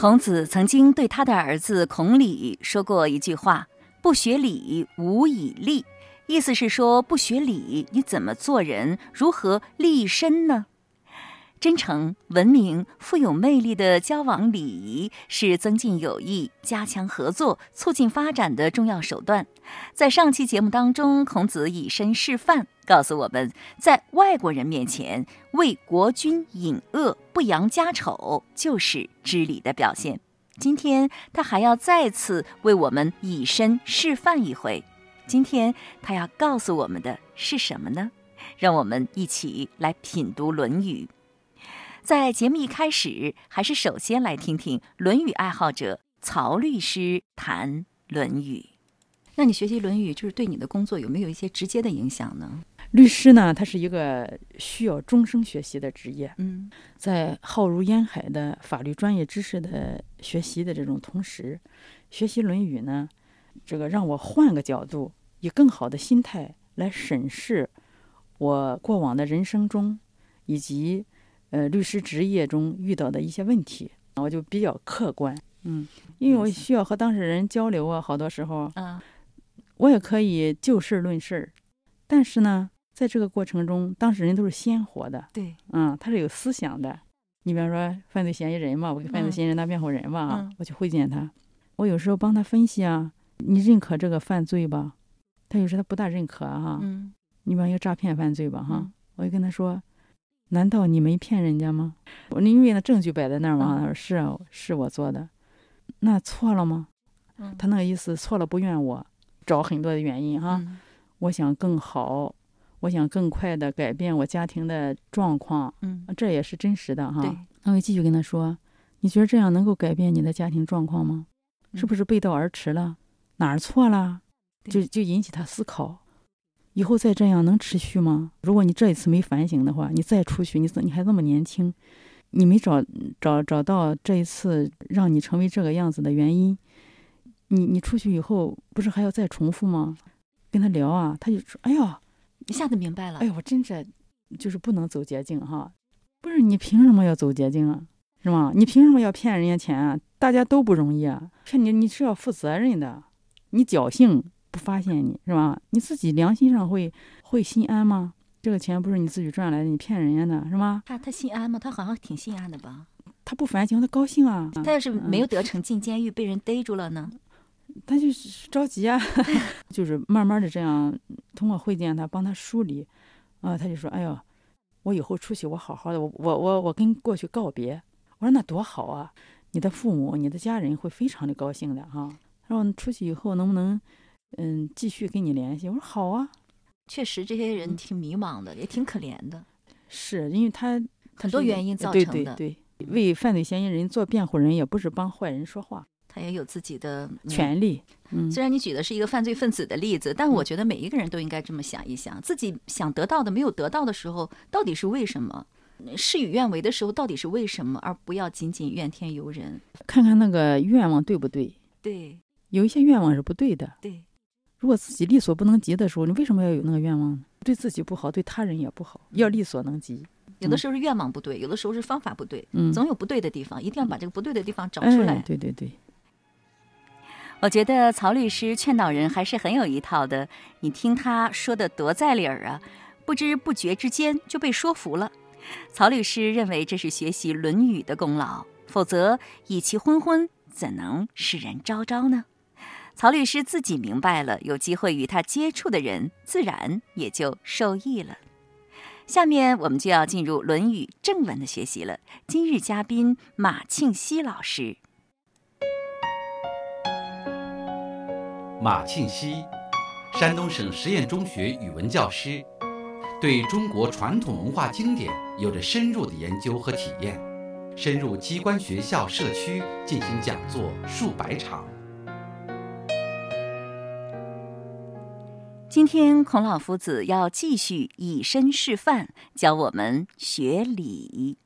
孔子曾经对他的儿子孔鲤说过一句话：“不学礼，无以立。”意思是说，不学礼，你怎么做人？如何立身呢？真诚、文明、富有魅力的交往礼仪是增进友谊、加强合作、促进发展的重要手段。在上期节目当中，孔子以身示范，告诉我们在外国人面前为国君隐恶、不扬家丑，就是知礼的表现。今天他还要再次为我们以身示范一回。今天他要告诉我们的是什么呢？让我们一起来品读《论语》。在节目一开始，还是首先来听听《论语》爱好者曹律师谈《论语》。那你学习《论语》，就是对你的工作有没有一些直接的影响呢？律师呢，他是一个需要终生学习的职业。嗯，在浩如烟海的法律专业知识的学习的这种同时，学习《论语》呢，这个让我换个角度，以更好的心态来审视我过往的人生中以及。呃，律师职业中遇到的一些问题，我就比较客观，嗯，因为我需要和当事人交流啊，好多时候，嗯，我也可以就事论事，但是呢，在这个过程中，当事人都是鲜活的，对，嗯，他是有思想的。你比方说犯罪嫌疑人嘛，我给犯罪嫌疑人当辩护人嘛，啊，我去会见他，我有时候帮他分析啊，你认可这个犯罪吧？他有时他不大认可啊，嗯，你比方一个诈骗犯罪吧，哈，我就跟他说。难道你没骗人家吗？我因为那证据摆在那儿嘛。他说是啊，是我做的，那错了吗？他那个意思错了不怨我，找很多的原因哈。我想更好，我想更快的改变我家庭的状况。嗯，这也是真实的哈。那我继续跟他说，你觉得这样能够改变你的家庭状况吗？是不是背道而驰了？哪儿错了？就就引起他思考。以后再这样能持续吗？如果你这一次没反省的话，你再出去，你怎你还这么年轻，你没找找找到这一次让你成为这个样子的原因，你你出去以后不是还要再重复吗？跟他聊啊，他就说：“哎呀，一下子明白了。哎呀，我真是就是不能走捷径哈，不是你凭什么要走捷径啊？是吗？你凭什么要骗人家钱啊？大家都不容易啊，骗你你是要负责任的，你侥幸。”不发现你是吧？你自己良心上会会心安吗？这个钱不是你自己赚来的，你骗人家的是吗？他他心安吗？他好像挺心安的吧？他不反省，他高兴啊。他要是没有得逞进监狱，被人逮住了呢？他就是着急啊。就是慢慢的这样，通过会见他，帮他梳理，啊，他就说：“哎呦，我以后出去，我好好的，我我我我跟过去告别。”我说：“那多好啊！你的父母、你的家人会非常的高兴的哈。然后出去以后能不能？”嗯，继续跟你联系。我说好啊，确实这些人挺迷茫的，也挺可怜的。是因为他很多原因造成的。对对对，为犯罪嫌疑人做辩护人，也不是帮坏人说话，他也有自己的权利。嗯，虽然你举的是一个犯罪分子的例子，但我觉得每一个人都应该这么想一想：自己想得到的没有得到的时候，到底是为什么？事与愿违的时候，到底是为什么？而不要仅仅怨天尤人。看看那个愿望对不对？对，有一些愿望是不对的。对。如果自己力所不能及的时候，你为什么要有那个愿望呢？对自己不好，对他人也不好。要力所能及。有的时候是愿望不对，有的时候是方法不对，嗯，总有不对的地方，一定要把这个不对的地方找出来。对对对。我觉得曹律师劝导人还是很有一套的。你听他说的多在理儿啊，不知不觉之间就被说服了。曹律师认为这是学习《论语》的功劳，否则以其昏昏，怎能使人昭昭呢？曹律师自己明白了，有机会与他接触的人自然也就受益了。下面我们就要进入《论语》正文的学习了。今日嘉宾马庆西老师。马庆西，山东省实验中学语文教师，对中国传统文化经典有着深入的研究和体验，深入机关、学校、社区进行讲座数百场。今天孔老夫子要继续以身示范，教我们学礼。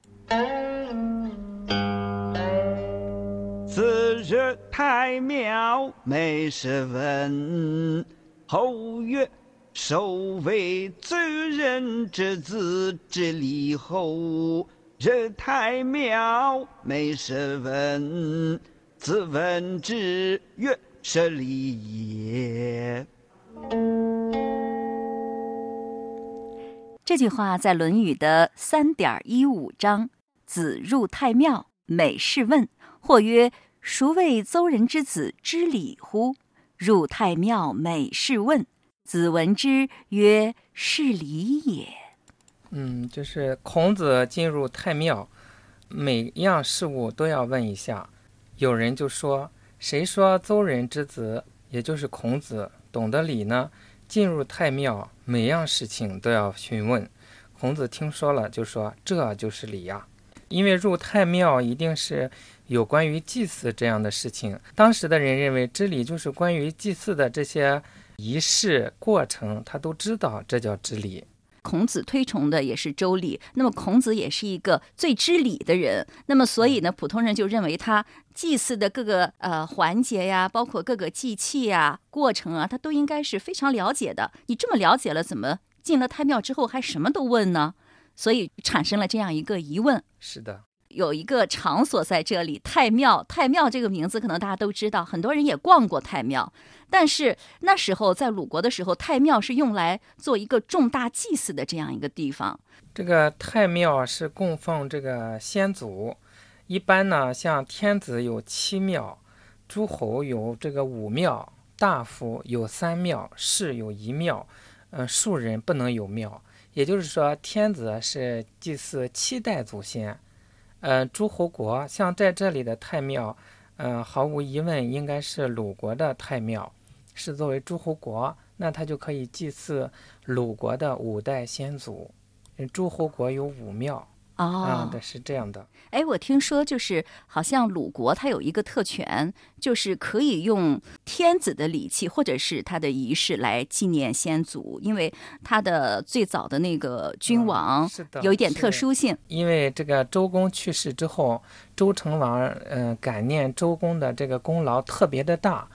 次日，太庙每事问，后曰：“首为罪人之子之礼后，人太庙，每是问，自问之曰：是礼也。这句话在《论语》的三点一五章：“子入太庙，每事问。或曰：孰谓邹人之子知礼乎？入太庙，每事问。子闻之曰：是礼也。”嗯，就是孔子进入太庙，每样事物都要问一下。有人就说：“谁说邹人之子，也就是孔子，懂得礼呢？”进入太庙，每样事情都要询问。孔子听说了，就说：“这就是礼呀，因为入太庙一定是有关于祭祀这样的事情。当时的人认为，知礼就是关于祭祀的这些仪式过程，他都知道，这叫知礼。”孔子推崇的也是周礼，那么孔子也是一个最知礼的人，那么所以呢，普通人就认为他祭祀的各个呃环节呀，包括各个祭器呀、过程啊，他都应该是非常了解的。你这么了解了，怎么进了太庙之后还什么都问呢？所以产生了这样一个疑问。是的。有一个场所在这里，太庙。太庙这个名字可能大家都知道，很多人也逛过太庙。但是那时候在鲁国的时候，太庙是用来做一个重大祭祀的这样一个地方。这个太庙是供奉这个先祖。一般呢，像天子有七庙，诸侯有这个五庙，大夫有三庙，士有一庙，嗯，庶人不能有庙。也就是说，天子是祭祀七代祖先。呃，诸侯国像在这里的太庙，嗯，毫无疑问应该是鲁国的太庙，是作为诸侯国，那他就可以祭祀鲁国的五代先祖。诸侯国有五庙。哦，对是这样的。哎，我听说就是好像鲁国它有一个特权，就是可以用天子的礼器或者是他的仪式来纪念先祖，因为他的最早的那个君王有一点特殊性。因为这个周公去世之后，周成王嗯感念周公的这个功劳特别的大，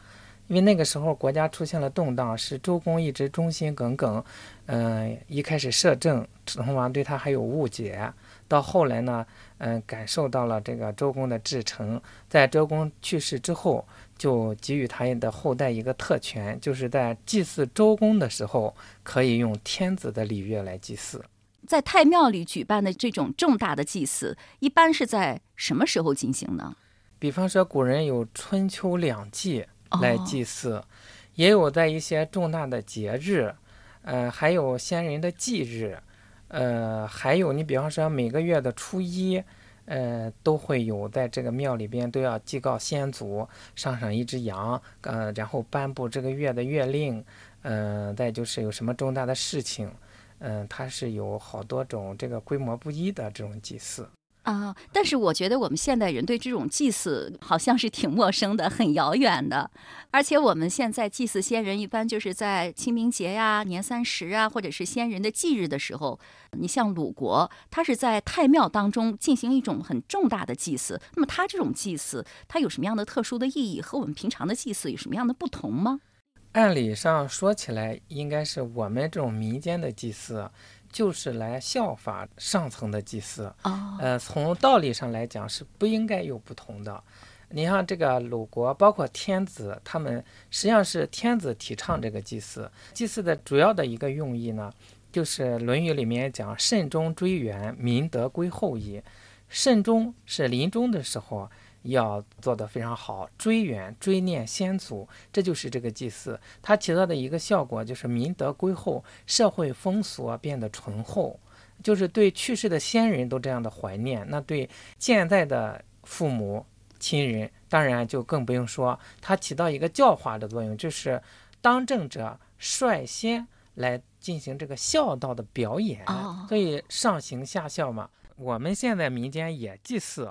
因为那个时候国家出现了动荡，是周公一直忠心耿耿，嗯，一开始摄政，成王对他还有误解。到后来呢，嗯，感受到了这个周公的至诚，在周公去世之后，就给予他的后代一个特权，就是在祭祀周公的时候，可以用天子的礼乐来祭祀。在太庙里举办的这种重大的祭祀，一般是在什么时候进行呢？比方说，古人有春秋两季来祭祀，也有在一些重大的节日，呃，还有先人的忌日。呃，还有你比方说每个月的初一，呃，都会有在这个庙里边都要祭告先祖，上上一只羊，呃，然后颁布这个月的月令，嗯，再就是有什么重大的事情，嗯，它是有好多种这个规模不一的这种祭祀。啊！但是我觉得我们现代人对这种祭祀好像是挺陌生的，很遥远的。而且我们现在祭祀先人，一般就是在清明节呀、年三十啊，或者是先人的忌日的时候。你像鲁国，它是在太庙当中进行一种很重大的祭祀。那么它这种祭祀，它有什么样的特殊的意义？和我们平常的祭祀有什么样的不同吗？按理上说起来，应该是我们这种民间的祭祀。就是来效法上层的祭祀，呃，从道理上来讲是不应该有不同的。你像这个鲁国，包括天子，他们实际上是天子提倡这个祭祀。祭祀的主要的一个用意呢，就是《论语》里面讲“慎终追远，民德归后矣”。慎终是临终的时候。要做得非常好，追远追念先祖，这就是这个祭祀它起到的一个效果，就是民德归厚，社会风俗变得醇厚，就是对去世的先人都这样的怀念。那对现在的父母亲人，当然就更不用说，它起到一个教化的作用，就是当政者率先来进行这个孝道的表演，所以上行下效嘛。我们现在民间也祭祀。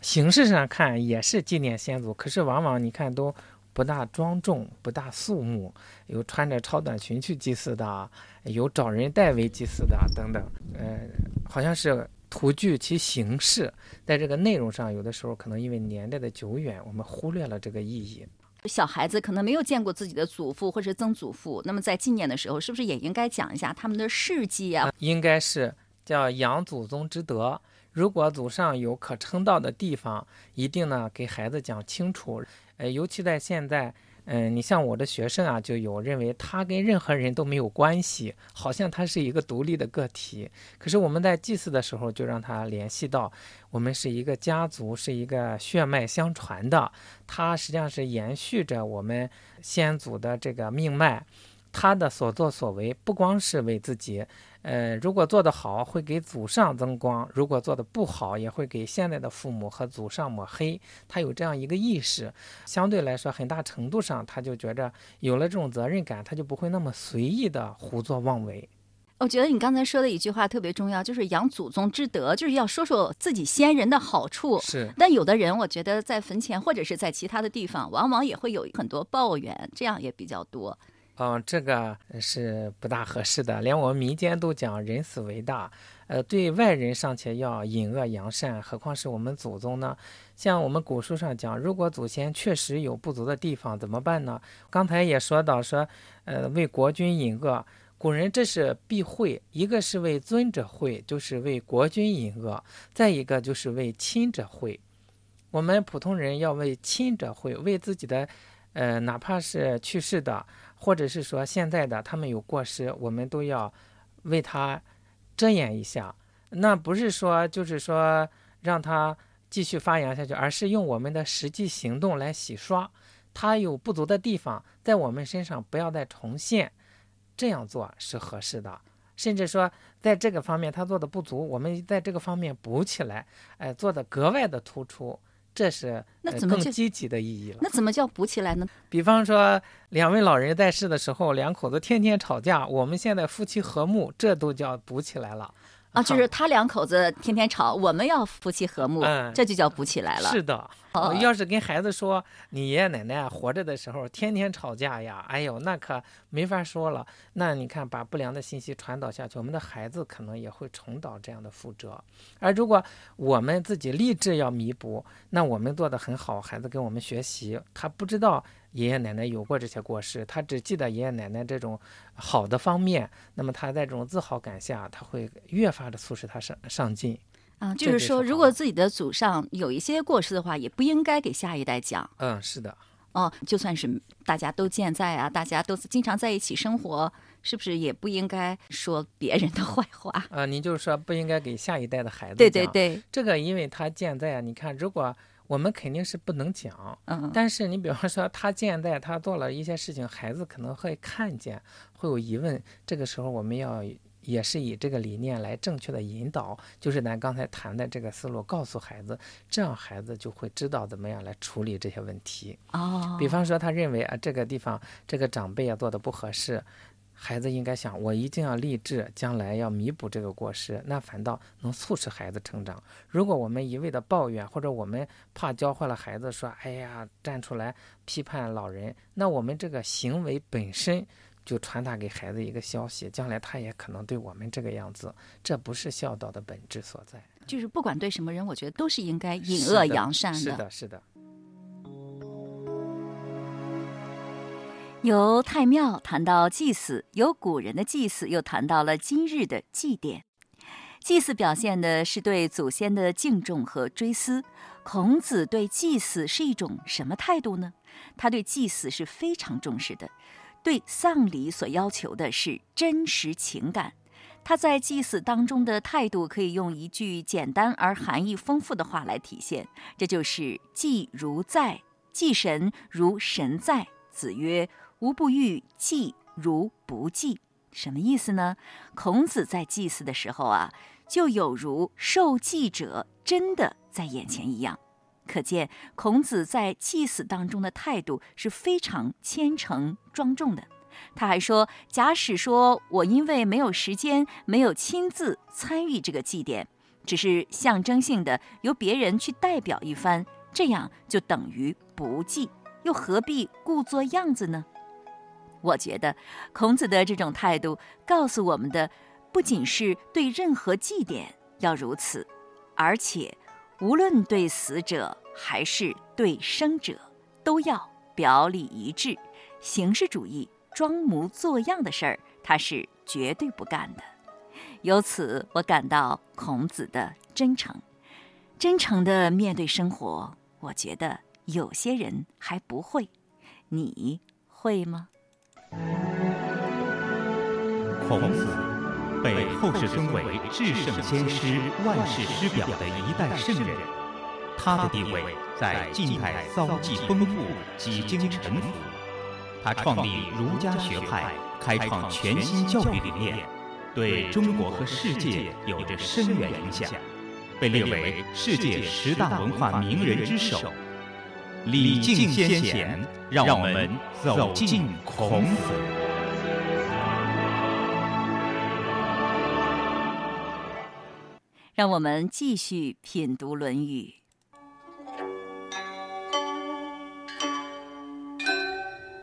形式上看也是纪念先祖，可是往往你看都不大庄重、不大肃穆，有穿着超短裙去祭祀的，有找人代为祭祀的等等。呃，好像是图具其形式，在这个内容上，有的时候可能因为年代的久远，我们忽略了这个意义。小孩子可能没有见过自己的祖父或者曾祖父，那么在纪念的时候，是不是也应该讲一下他们的事迹啊？应该是叫养祖宗之德。如果祖上有可称道的地方，一定呢给孩子讲清楚。呃，尤其在现在。嗯，你像我的学生啊，就有认为他跟任何人都没有关系，好像他是一个独立的个体。可是我们在祭祀的时候，就让他联系到，我们是一个家族，是一个血脉相传的，他实际上是延续着我们先祖的这个命脉。他的所作所为不光是为自己，呃，如果做得好，会给祖上增光；如果做得不好，也会给现在的父母和祖上抹黑。他有这样一个意识，相对来说，很大程度上，他就觉着有了这种责任感，他就不会那么随意的胡作妄为。我觉得你刚才说的一句话特别重要，就是养祖宗之德，就是要说说自己先人的好处。是，但有的人，我觉得在坟前或者是在其他的地方，往往也会有很多抱怨，这样也比较多。嗯，这个是不大合适的。连我们民间都讲人死为大，呃，对外人尚且要隐恶扬善，何况是我们祖宗呢？像我们古书上讲，如果祖先确实有不足的地方，怎么办呢？刚才也说到说，呃，为国君隐恶，古人这是避讳，一个是为尊者讳，就是为国君隐恶；再一个就是为亲者讳。我们普通人要为亲者讳，为自己的，呃，哪怕是去世的。或者是说现在的他们有过失，我们都要为他遮掩一下。那不是说就是说让他继续发扬下去，而是用我们的实际行动来洗刷他有不足的地方，在我们身上不要再重现。这样做是合适的。甚至说在这个方面他做的不足，我们在这个方面补起来，哎，做的格外的突出。这是那怎么更积极的意义了？那怎么叫补起来呢？比方说，两位老人在世的时候，两口子天天吵架，我们现在夫妻和睦，这都叫补起来了。啊，就是他两口子天天吵，我们要夫妻和睦，这就叫补起来了。是的，要是跟孩子说你爷爷奶奶活着的时候天天吵架呀，哎呦，那可没法说了。那你看，把不良的信息传导下去，我们的孩子可能也会重蹈这样的覆辙。而如果我们自己立志要弥补，那我们做的很好，孩子跟我们学习，他不知道。爷爷奶奶有过这些过失，他只记得爷爷奶奶这种好的方面，那么他在这种自豪感下，他会越发的促使他上上进。啊，就是说，如果自己的祖上有一些过失的话，也不应该给下一代讲。嗯，是的。哦，就算是大家都健在啊，大家都经常在一起生活，是不是也不应该说别人的坏话？啊，您就是说不应该给下一代的孩子讲。对对对，这个因为他健在啊，你看如果。我们肯定是不能讲，嗯但是你比方说他健在他做了一些事情，孩子可能会看见，会有疑问。这个时候我们要也是以这个理念来正确的引导，就是咱刚才谈的这个思路，告诉孩子，这样孩子就会知道怎么样来处理这些问题。哦，比方说他认为啊这个地方这个长辈啊做的不合适。孩子应该想，我一定要立志，将来要弥补这个过失，那反倒能促使孩子成长。如果我们一味的抱怨，或者我们怕教坏了孩子，说“哎呀”，站出来批判老人，那我们这个行为本身就传达给孩子一个消息，将来他也可能对我们这个样子，这不是孝道的本质所在。就是不管对什么人，我觉得都是应该引恶扬善的。是的，是的。由太庙谈到祭祀，由古人的祭祀又谈到了今日的祭奠。祭祀表现的是对祖先的敬重和追思。孔子对祭祀是一种什么态度呢？他对祭祀是非常重视的，对丧礼所要求的是真实情感。他在祭祀当中的态度可以用一句简单而含义丰富的话来体现，这就是“祭如在，祭神如神在”。子曰。吾不欲祭如不祭，什么意思呢？孔子在祭祀的时候啊，就有如受祭者真的在眼前一样。可见孔子在祭祀当中的态度是非常虔诚庄重的。他还说：“假使说我因为没有时间，没有亲自参与这个祭典，只是象征性的由别人去代表一番，这样就等于不祭，又何必故作样子呢？”我觉得，孔子的这种态度告诉我们的，不仅是对任何祭典要如此，而且无论对死者还是对生者，都要表里一致。形式主义、装模作样的事儿，他是绝对不干的。由此，我感到孔子的真诚。真诚的面对生活，我觉得有些人还不会，你会吗？孔子被后世尊为至圣先师、万世师表的一代圣人，他的地位在近代遭际丰富，几经沉浮。他创立儒家学派，开创全新教育理念，对中国和世界有着深远影响。被列为世界十大文化名人之首，礼敬先贤，让我们走进孔子。让我们继续品读《论语》。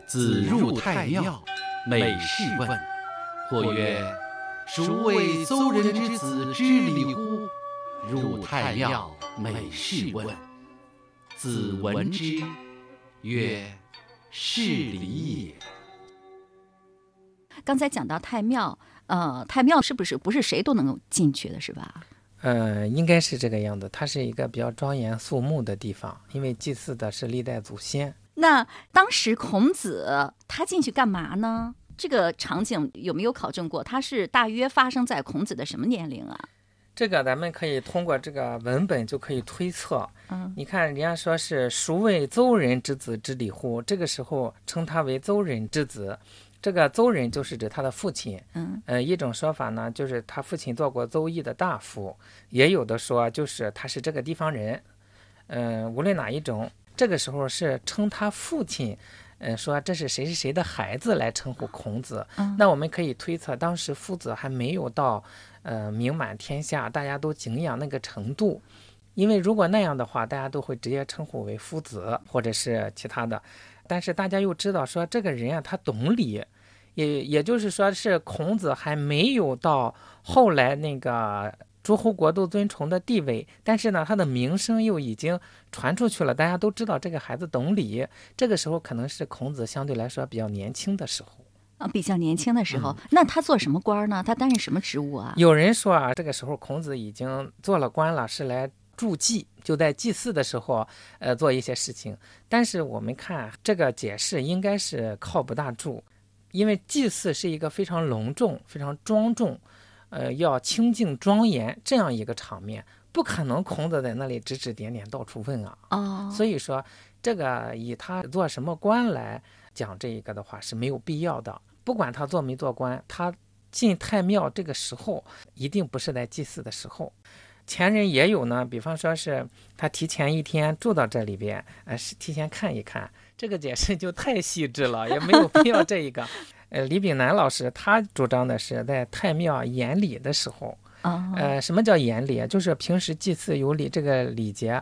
子入太庙，每事问。或曰：“孰谓邹人之子知礼乎？”入太庙，每事问。子闻之，曰：“是礼也。”刚才讲到太庙，呃，太庙是不是不是谁都能够进去的，是吧？呃，应该是这个样子。它是一个比较庄严肃穆的地方，因为祭祀的是历代祖先。那当时孔子他进去干嘛呢？这个场景有没有考证过？他是大约发生在孔子的什么年龄啊？这个咱们可以通过这个文本就可以推测。嗯，你看人家说是“孰谓邹人之子之礼乎”，这个时候称他为邹人之子，这个邹人就是指他的父亲。嗯，呃，一种说法呢，就是他父亲做过邹邑的大夫；也有的说就是他是这个地方人。嗯，无论哪一种，这个时候是称他父亲，嗯，说这是谁是谁的孩子来称呼孔子。那我们可以推测，当时夫子还没有到。呃，名满天下，大家都敬仰那个程度，因为如果那样的话，大家都会直接称呼为夫子或者是其他的。但是大家又知道说这个人啊，他懂礼，也也就是说是孔子还没有到后来那个诸侯国都尊崇的地位，但是呢，他的名声又已经传出去了，大家都知道这个孩子懂礼。这个时候可能是孔子相对来说比较年轻的时候。啊比较年轻的时候，那他做什么官呢？他担任什么职务啊？有人说啊，这个时候孔子已经做了官了，是来助祭，就在祭祀的时候，呃，做一些事情。但是我们看这个解释应该是靠不大住，因为祭祀是一个非常隆重、非常庄重，呃，要清净庄严这样一个场面，不可能孔子在那里指指点点到处问啊。哦，所以说这个以他做什么官来讲这一个的话是没有必要的。不管他做没做官，他进太庙这个时候一定不是在祭祀的时候。前人也有呢，比方说是他提前一天住到这里边，呃，是提前看一看。这个解释就太细致了，也没有必要这一个。呃，李炳南老师他主张的是在太庙演礼的时候，呃，什么叫演礼？就是平时祭祀有礼这个礼节。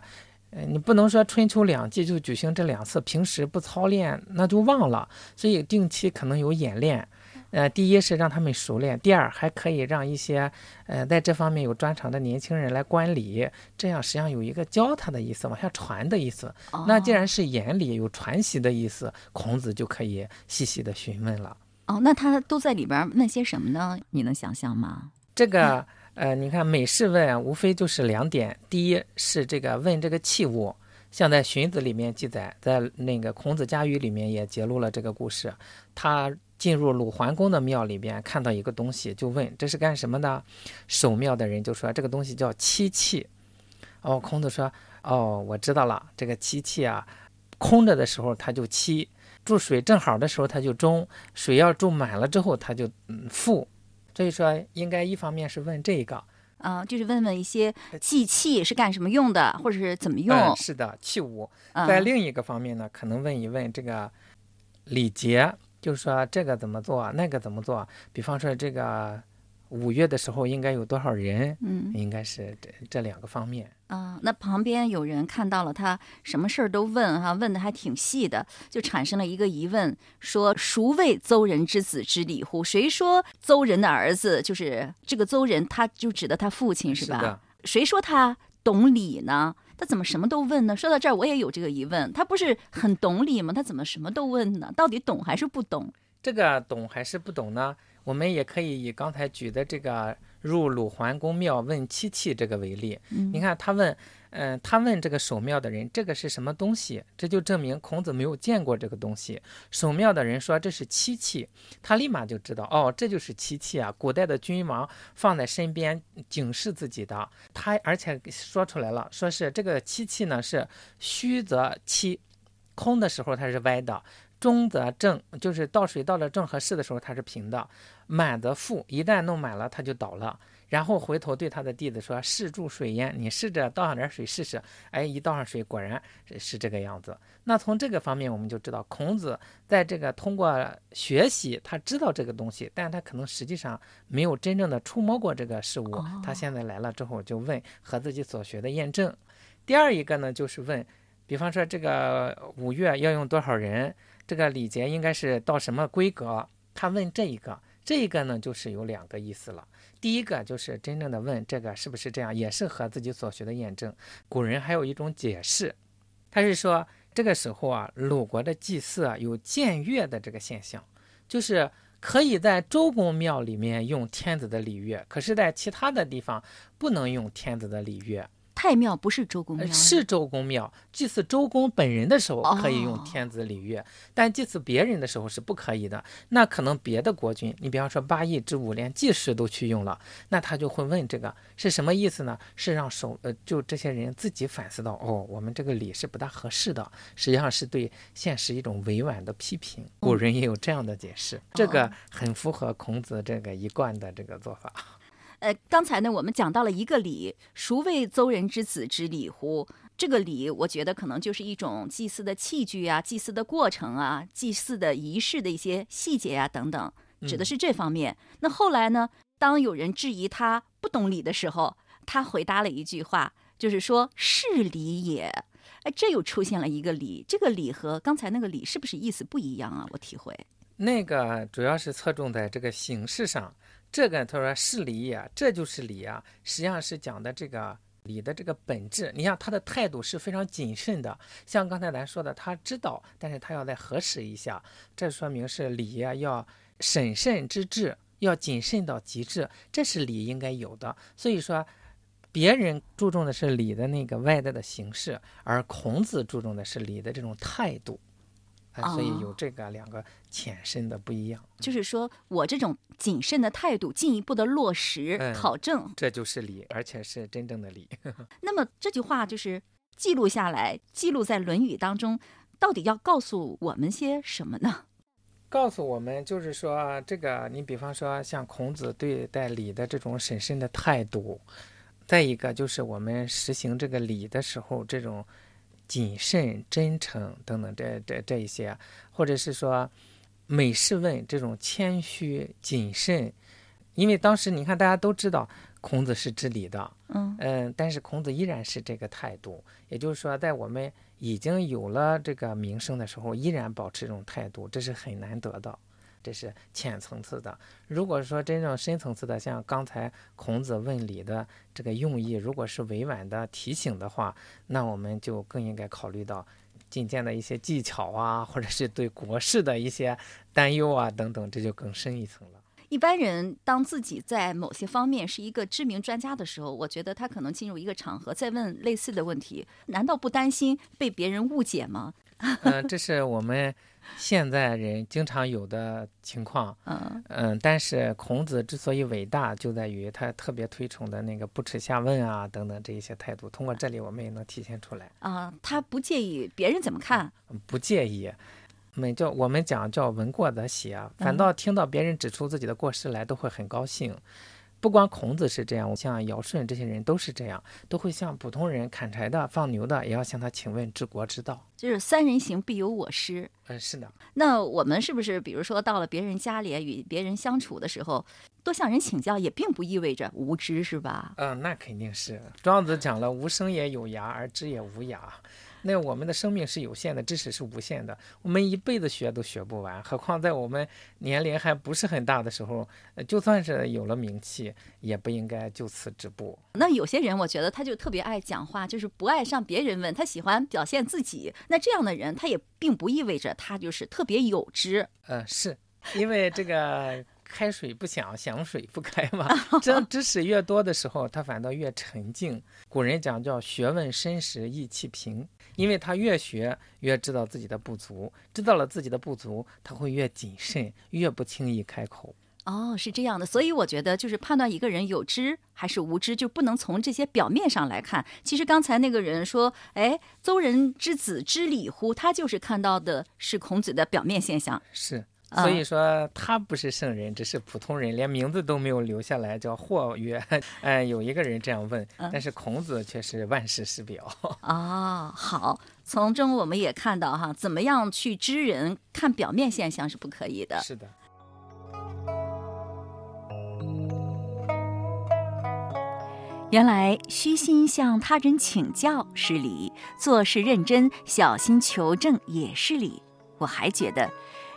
呃，你不能说春秋两季就举行这两次，平时不操练那就忘了，所以定期可能有演练。呃，第一是让他们熟练，第二还可以让一些呃在这方面有专长的年轻人来观礼，这样实际上有一个教他的意思，往下传的意思。那既然是言礼，有传习的意思，孔子就可以细细的询问了。哦，那他都在里边问些什么呢？你能想象吗？这个。呃，你看美事问，无非就是两点。第一是这个问这个器物，像在《荀子》里面记载，在那个《孔子家语》里面也揭露了这个故事。他进入鲁桓公的庙里边，看到一个东西，就问这是干什么的。守庙的人就说这个东西叫漆器。哦，孔子说，哦，我知道了，这个漆器啊，空着的时候它就漆，注水正好的时候它就中，水要注满了之后它就嗯负。所以说，应该一方面是问这个，啊，就是问问一些祭器是干什么用的，或者是怎么用。是的，器物。在另一个方面呢，可能问一问这个礼节，就是说这个怎么做，那个怎么做。比方说这个。五月的时候应该有多少人？嗯，应该是这这两个方面啊。那旁边有人看到了他什么事儿都问哈，问的还挺细的，就产生了一个疑问：说孰谓邹人之子知礼乎？谁说邹人的儿子就是这个邹人？他就指的他父亲是吧？谁说他懂礼呢？他怎么什么都问呢？说到这儿，我也有这个疑问：他不是很懂礼吗？他怎么什么都问呢？到底懂还是不懂？这个懂还是不懂呢？我们也可以以刚才举的这个入鲁桓公庙问漆器这个为例，你看他问。嗯，他问这个守庙的人：“这个是什么东西？”这就证明孔子没有见过这个东西。守庙的人说：“这是漆器。”他立马就知道：“哦，这就是漆器啊！古代的君王放在身边警示自己的。”他而且说出来了，说是这个漆器呢是虚则七，空的时候它是歪的；中则正，就是倒水倒了正合适的时候它是平的；满则富，一旦弄满了他就倒了。然后回头对他的弟子说：“试注水淹，你试着倒上点水试试。”哎，一倒上水，果然是这个样子。那从这个方面，我们就知道孔子在这个通过学习，他知道这个东西，但他可能实际上没有真正的触摸过这个事物。他现在来了之后，就问和自己所学的验证。第二一个呢，就是问，比方说这个五月要用多少人，这个礼节应该是到什么规格？他问这一个，这个呢，就是有两个意思了。第一个就是真正的问这个是不是这样，也是和自己所学的验证。古人还有一种解释，他是说这个时候啊，鲁国的祭祀啊有僭越的这个现象，就是可以在周公庙里面用天子的礼乐，可是在其他的地方不能用天子的礼乐。太庙不是周公庙，是周公庙。祭祀周公本人的时候可以用天子礼乐，但祭祀别人的时候是不可以的。那可能别的国君，你比方说八佾之舞，连祭祀都去用了，那他就会问这个是什么意思呢？是让守呃，就这些人自己反思到，哦，我们这个礼是不大合适的，实际上是对现实一种委婉的批评。古人也有这样的解释，这个很符合孔子这个一贯的这个做法。呃，刚才呢，我们讲到了一个礼，孰谓邹人之子之礼乎？这个礼，我觉得可能就是一种祭祀的器具啊，祭祀的过程啊，祭祀的仪式的一些细节啊等等，指的是这方面。那后来呢，当有人质疑他不懂礼的时候，他回答了一句话，就是说是礼也。哎，这又出现了一个礼，这个礼和刚才那个礼是不是意思不一样啊？我体会，那个主要是侧重在这个形式上。这个他说是礼呀，这就是礼啊，实际上是讲的这个礼的这个本质。你像他的态度是非常谨慎的，像刚才咱说的，他知道，但是他要再核实一下，这说明是礼啊，要审慎之至，要谨慎到极致，这是礼应该有的。所以说，别人注重的是礼的那个外在的形式，而孔子注重的是礼的这种态度。所以有这个两个浅深的不一样，就是说我这种谨慎的态度，进一步的落实考证，这就是礼，而且是真正的礼。那么这句话就是记录下来，记录在《论语》当中，到底要告诉我们些什么呢？告诉我们就是说，这个你比方说像孔子对待礼的这种审慎的态度，再一个就是我们实行这个礼的时候这种。谨慎、真诚等等，这这这一些，或者是说，每事问这种谦虚、谨慎，因为当时你看，大家都知道孔子是知礼的，嗯嗯，但是孔子依然是这个态度，也就是说，在我们已经有了这个名声的时候，依然保持这种态度，这是很难得的。这是浅层次的。如果说真正深层次的，像刚才孔子问礼的这个用意，如果是委婉的提醒的话，那我们就更应该考虑到觐见的一些技巧啊，或者是对国事的一些担忧啊等等，这就更深一层了。一般人当自己在某些方面是一个知名专家的时候，我觉得他可能进入一个场合再问类似的问题，难道不担心被别人误解吗？嗯，这是我们。现在人经常有的情况，嗯嗯，但是孔子之所以伟大，就在于他特别推崇的那个不耻下问啊等等这一些态度。通过这里，我们也能体现出来啊，他不介意别人怎么看，不介意，们叫我们讲叫闻过则喜啊，反倒听到别人指出自己的过失来，都会很高兴。不光孔子是这样，像尧舜这些人都是这样，都会向普通人砍柴的、放牛的，也要向他请问治国之道。就是三人行必有我师。嗯，是的。那我们是不是，比如说到了别人家里与别人相处的时候，多向人请教，也并不意味着无知，是吧？嗯，那肯定是。庄子讲了：“无声也有涯，而知也无涯。”那我们的生命是有限的，知识是无限的，我们一辈子学都学不完，何况在我们年龄还不是很大的时候，就算是有了名气，也不应该就此止步。那有些人，我觉得他就特别爱讲话，就是不爱上别人问，他喜欢表现自己。那这样的人，他也并不意味着他就是特别有知。呃，是因为这个。开水不响，响水不开嘛。这知识越多的时候，他反倒越沉静。古人讲叫学问深时意气平，因为他越学越知道自己的不足，知道了自己的不足，他会越谨慎，越不轻易开口。哦，是这样的，所以我觉得就是判断一个人有知还是无知，就不能从这些表面上来看。其实刚才那个人说：“哎，邹人之子知礼乎？”他就是看到的是孔子的表面现象。是，所以说他不是圣人，只是普通人，连名字都没有留下来，叫或曰。哎，有一个人这样问，但是孔子却是万世师表。啊，好，从中我们也看到哈，怎么样去知人，看表面现象是不可以的。是的。原来虚心向他人请教是礼，做事认真、小心求证也是礼。我还觉得，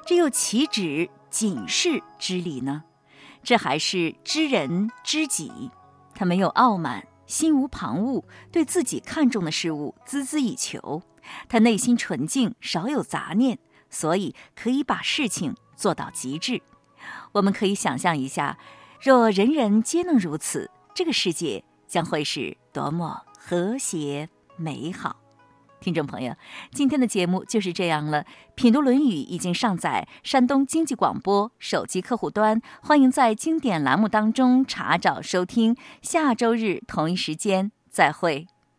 这又岂止仅是知礼呢？这还是知人知己。他没有傲慢，心无旁骛，对自己看重的事物孜孜以求。他内心纯净，少有杂念，所以可以把事情做到极致。我们可以想象一下，若人人皆能如此，这个世界。将会是多么和谐美好！听众朋友，今天的节目就是这样了。品读《论语》已经上载山东经济广播手机客户端，欢迎在经典栏目当中查找收听。下周日同一时间再会。